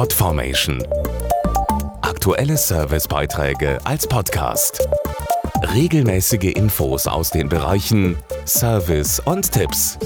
Podformation. Aktuelle Servicebeiträge als Podcast. Regelmäßige Infos aus den Bereichen Service und Tipps.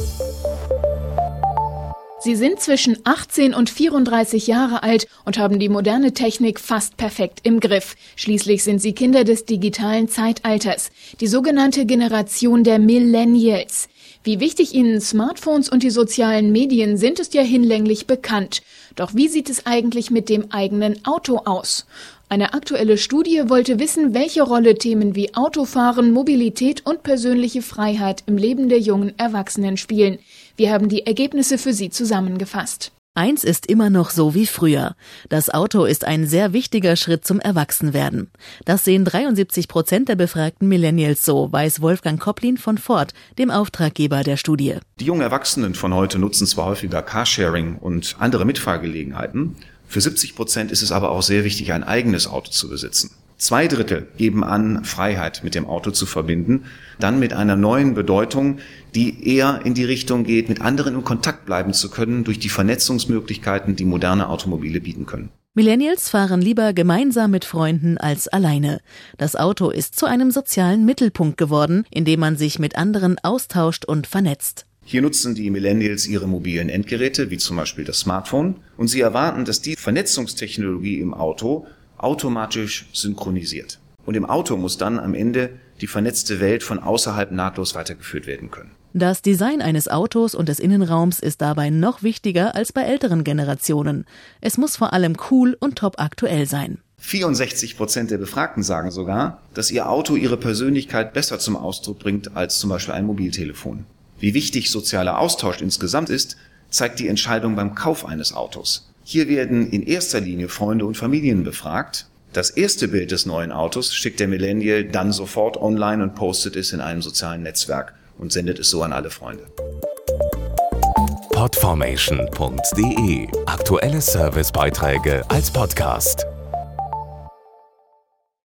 Sie sind zwischen 18 und 34 Jahre alt und haben die moderne Technik fast perfekt im Griff. Schließlich sind sie Kinder des digitalen Zeitalters, die sogenannte Generation der Millennials. Wie wichtig ihnen Smartphones und die sozialen Medien sind, ist ja hinlänglich bekannt. Doch wie sieht es eigentlich mit dem eigenen Auto aus? Eine aktuelle Studie wollte wissen, welche Rolle Themen wie Autofahren, Mobilität und persönliche Freiheit im Leben der jungen Erwachsenen spielen. Wir haben die Ergebnisse für Sie zusammengefasst. Eins ist immer noch so wie früher. Das Auto ist ein sehr wichtiger Schritt zum Erwachsenwerden. Das sehen 73 Prozent der befragten Millennials so, weiß Wolfgang Koplin von Ford, dem Auftraggeber der Studie. Die jungen Erwachsenen von heute nutzen zwar häufiger Carsharing und andere Mitfahrgelegenheiten. Für 70 Prozent ist es aber auch sehr wichtig, ein eigenes Auto zu besitzen. Zwei Drittel geben an, Freiheit mit dem Auto zu verbinden, dann mit einer neuen Bedeutung, die eher in die Richtung geht, mit anderen in Kontakt bleiben zu können durch die Vernetzungsmöglichkeiten, die moderne Automobile bieten können. Millennials fahren lieber gemeinsam mit Freunden als alleine. Das Auto ist zu einem sozialen Mittelpunkt geworden, in dem man sich mit anderen austauscht und vernetzt. Hier nutzen die Millennials ihre mobilen Endgeräte, wie zum Beispiel das Smartphone, und sie erwarten, dass die Vernetzungstechnologie im Auto automatisch synchronisiert. Und im Auto muss dann am Ende die vernetzte Welt von außerhalb nahtlos weitergeführt werden können. Das Design eines Autos und des Innenraums ist dabei noch wichtiger als bei älteren Generationen. Es muss vor allem cool und top aktuell sein. 64 Prozent der Befragten sagen sogar, dass ihr Auto ihre Persönlichkeit besser zum Ausdruck bringt als zum Beispiel ein Mobiltelefon. Wie wichtig sozialer Austausch insgesamt ist, zeigt die Entscheidung beim Kauf eines Autos. Hier werden in erster Linie Freunde und Familien befragt. Das erste Bild des neuen Autos schickt der Millennial dann sofort online und postet es in einem sozialen Netzwerk und sendet es so an alle Freunde. Podformation.de Aktuelle Servicebeiträge als Podcast.